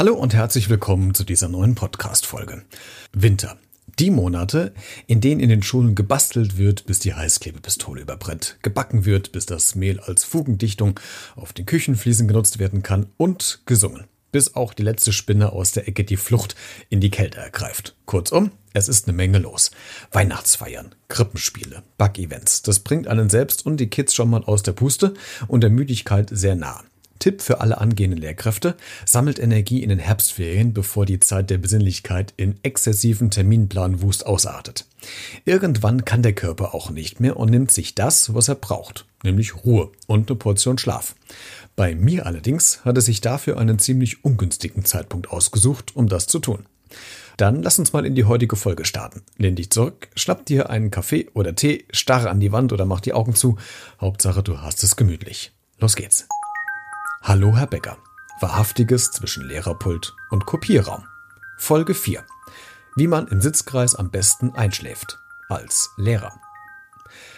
Hallo und herzlich willkommen zu dieser neuen Podcast-Folge. Winter. Die Monate, in denen in den Schulen gebastelt wird, bis die Heißklebepistole überbrennt, gebacken wird, bis das Mehl als Fugendichtung auf den Küchenfliesen genutzt werden kann und gesungen, bis auch die letzte Spinne aus der Ecke die Flucht in die Kälte ergreift. Kurzum, es ist eine Menge los. Weihnachtsfeiern, Krippenspiele, Backevents, das bringt einen selbst und die Kids schon mal aus der Puste und der Müdigkeit sehr nah. Tipp für alle angehenden Lehrkräfte, sammelt Energie in den Herbstferien, bevor die Zeit der Besinnlichkeit in exzessiven Terminplanwust ausartet. Irgendwann kann der Körper auch nicht mehr und nimmt sich das, was er braucht, nämlich Ruhe und eine Portion Schlaf. Bei mir allerdings hat er sich dafür einen ziemlich ungünstigen Zeitpunkt ausgesucht, um das zu tun. Dann lass uns mal in die heutige Folge starten. Lehn dich zurück, schnapp dir einen Kaffee oder Tee, starre an die Wand oder mach die Augen zu. Hauptsache, du hast es gemütlich. Los geht's. Hallo, Herr Becker. Wahrhaftiges zwischen Lehrerpult und Kopierraum. Folge 4. Wie man im Sitzkreis am besten einschläft. Als Lehrer.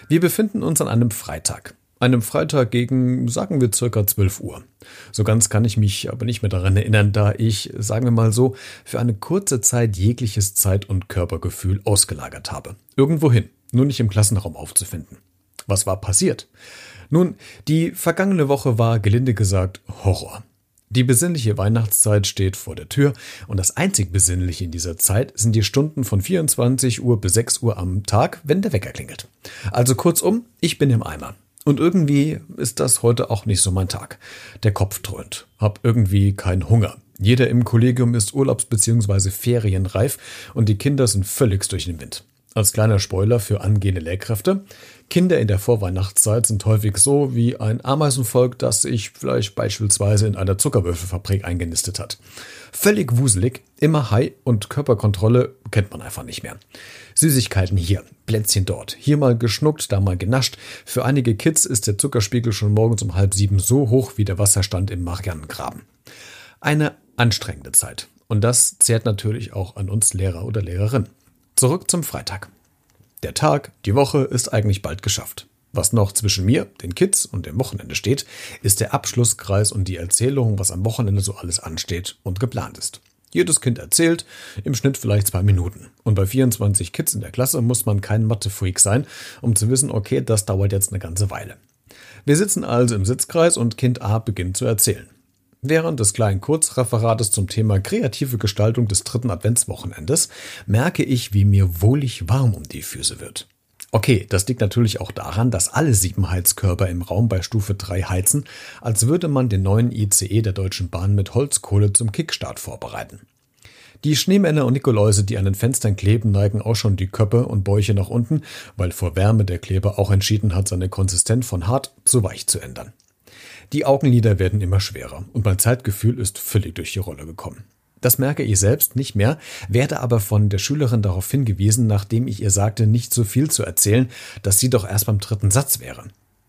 Wir befinden uns an einem Freitag. Einem Freitag gegen, sagen wir, circa 12 Uhr. So ganz kann ich mich aber nicht mehr daran erinnern, da ich, sagen wir mal so, für eine kurze Zeit jegliches Zeit- und Körpergefühl ausgelagert habe. Irgendwohin, nur nicht im Klassenraum aufzufinden. Was war passiert? Nun, die vergangene Woche war gelinde gesagt Horror. Die besinnliche Weihnachtszeit steht vor der Tür und das einzig Besinnliche in dieser Zeit sind die Stunden von 24 Uhr bis 6 Uhr am Tag, wenn der Wecker klingelt. Also kurzum, ich bin im Eimer. Und irgendwie ist das heute auch nicht so mein Tag. Der Kopf dröhnt. Hab irgendwie keinen Hunger. Jeder im Kollegium ist urlaubs- bzw. ferienreif und die Kinder sind völlig durch den Wind. Als kleiner Spoiler für angehende Lehrkräfte. Kinder in der Vorweihnachtszeit sind häufig so wie ein Ameisenvolk, das sich vielleicht beispielsweise in einer Zuckerwürfelfabrik eingenistet hat. Völlig wuselig, immer High und Körperkontrolle kennt man einfach nicht mehr. Süßigkeiten hier, Plätzchen dort, hier mal geschnuckt, da mal genascht. Für einige Kids ist der Zuckerspiegel schon morgens um halb sieben so hoch wie der Wasserstand im Marianengraben. Eine anstrengende Zeit. Und das zehrt natürlich auch an uns Lehrer oder Lehrerin. Zurück zum Freitag. Der Tag, die Woche ist eigentlich bald geschafft. Was noch zwischen mir, den Kids und dem Wochenende steht, ist der Abschlusskreis und die Erzählung, was am Wochenende so alles ansteht und geplant ist. Jedes Kind erzählt, im Schnitt vielleicht zwei Minuten. Und bei 24 Kids in der Klasse muss man kein Mathe-Freak sein, um zu wissen, okay, das dauert jetzt eine ganze Weile. Wir sitzen also im Sitzkreis und Kind A beginnt zu erzählen. Während des kleinen Kurzreferates zum Thema kreative Gestaltung des dritten Adventswochenendes merke ich, wie mir wohlig warm um die Füße wird. Okay, das liegt natürlich auch daran, dass alle sieben Heizkörper im Raum bei Stufe 3 heizen, als würde man den neuen ICE der Deutschen Bahn mit Holzkohle zum Kickstart vorbereiten. Die Schneemänner und Nikoläuse, die an den Fenstern kleben, neigen auch schon die Köpfe und Bäuche nach unten, weil vor Wärme der Kleber auch entschieden hat, seine Konsistenz von hart zu weich zu ändern. Die Augenlider werden immer schwerer und mein Zeitgefühl ist völlig durch die Rolle gekommen. Das merke ich selbst nicht mehr, werde aber von der Schülerin darauf hingewiesen, nachdem ich ihr sagte, nicht so viel zu erzählen, dass sie doch erst beim dritten Satz wäre.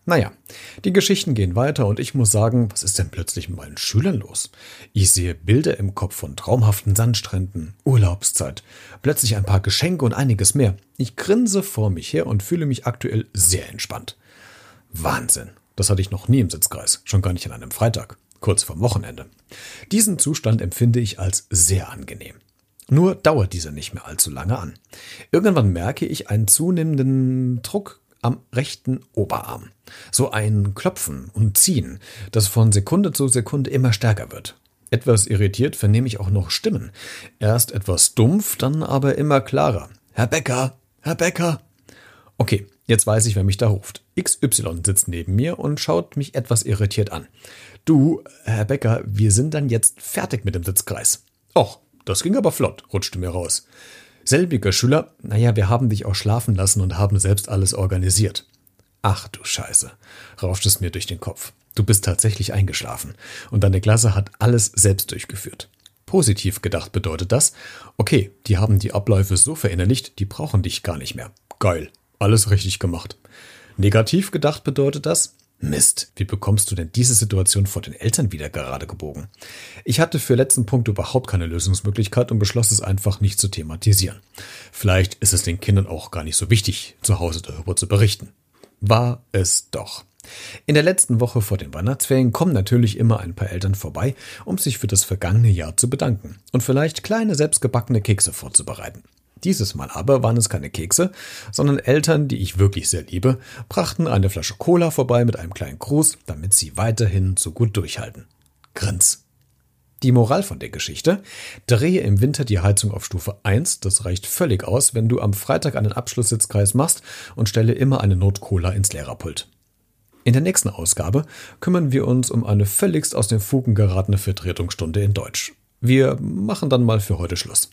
Naja, die Geschichten gehen weiter und ich muss sagen, was ist denn plötzlich mit meinen Schülern los? Ich sehe Bilder im Kopf von traumhaften Sandstränden, Urlaubszeit, plötzlich ein paar Geschenke und einiges mehr. Ich grinse vor mich her und fühle mich aktuell sehr entspannt. Wahnsinn. Das hatte ich noch nie im Sitzkreis, schon gar nicht an einem Freitag, kurz vorm Wochenende. Diesen Zustand empfinde ich als sehr angenehm. Nur dauert dieser nicht mehr allzu lange an. Irgendwann merke ich einen zunehmenden Druck am rechten Oberarm. So ein Klopfen und Ziehen, das von Sekunde zu Sekunde immer stärker wird. Etwas irritiert vernehme ich auch noch Stimmen. Erst etwas dumpf, dann aber immer klarer. Herr Becker, Herr Becker. Okay, jetzt weiß ich, wer mich da ruft. XY sitzt neben mir und schaut mich etwas irritiert an. Du, Herr Becker, wir sind dann jetzt fertig mit dem Sitzkreis. Och, das ging aber flott, rutschte mir raus. Selbiger Schüler, naja, wir haben dich auch schlafen lassen und haben selbst alles organisiert. Ach du Scheiße, rauscht es mir durch den Kopf. Du bist tatsächlich eingeschlafen und deine Klasse hat alles selbst durchgeführt. Positiv gedacht bedeutet das, okay, die haben die Abläufe so verinnerlicht, die brauchen dich gar nicht mehr. Geil, alles richtig gemacht. Negativ gedacht bedeutet das, Mist, wie bekommst du denn diese Situation vor den Eltern wieder gerade gebogen? Ich hatte für letzten Punkt überhaupt keine Lösungsmöglichkeit und beschloss es einfach nicht zu thematisieren. Vielleicht ist es den Kindern auch gar nicht so wichtig, zu Hause darüber zu berichten. War es doch. In der letzten Woche vor den Weihnachtsferien kommen natürlich immer ein paar Eltern vorbei, um sich für das vergangene Jahr zu bedanken und vielleicht kleine selbstgebackene Kekse vorzubereiten. Dieses Mal aber waren es keine Kekse, sondern Eltern, die ich wirklich sehr liebe, brachten eine Flasche Cola vorbei mit einem kleinen Gruß, damit sie weiterhin so gut durchhalten. Grins. Die Moral von der Geschichte? Drehe im Winter die Heizung auf Stufe 1, das reicht völlig aus, wenn du am Freitag einen Abschlusssitzkreis machst und stelle immer eine Not-Cola ins Lehrerpult. In der nächsten Ausgabe kümmern wir uns um eine völligst aus den Fugen geratene Vertretungsstunde in Deutsch. Wir machen dann mal für heute Schluss.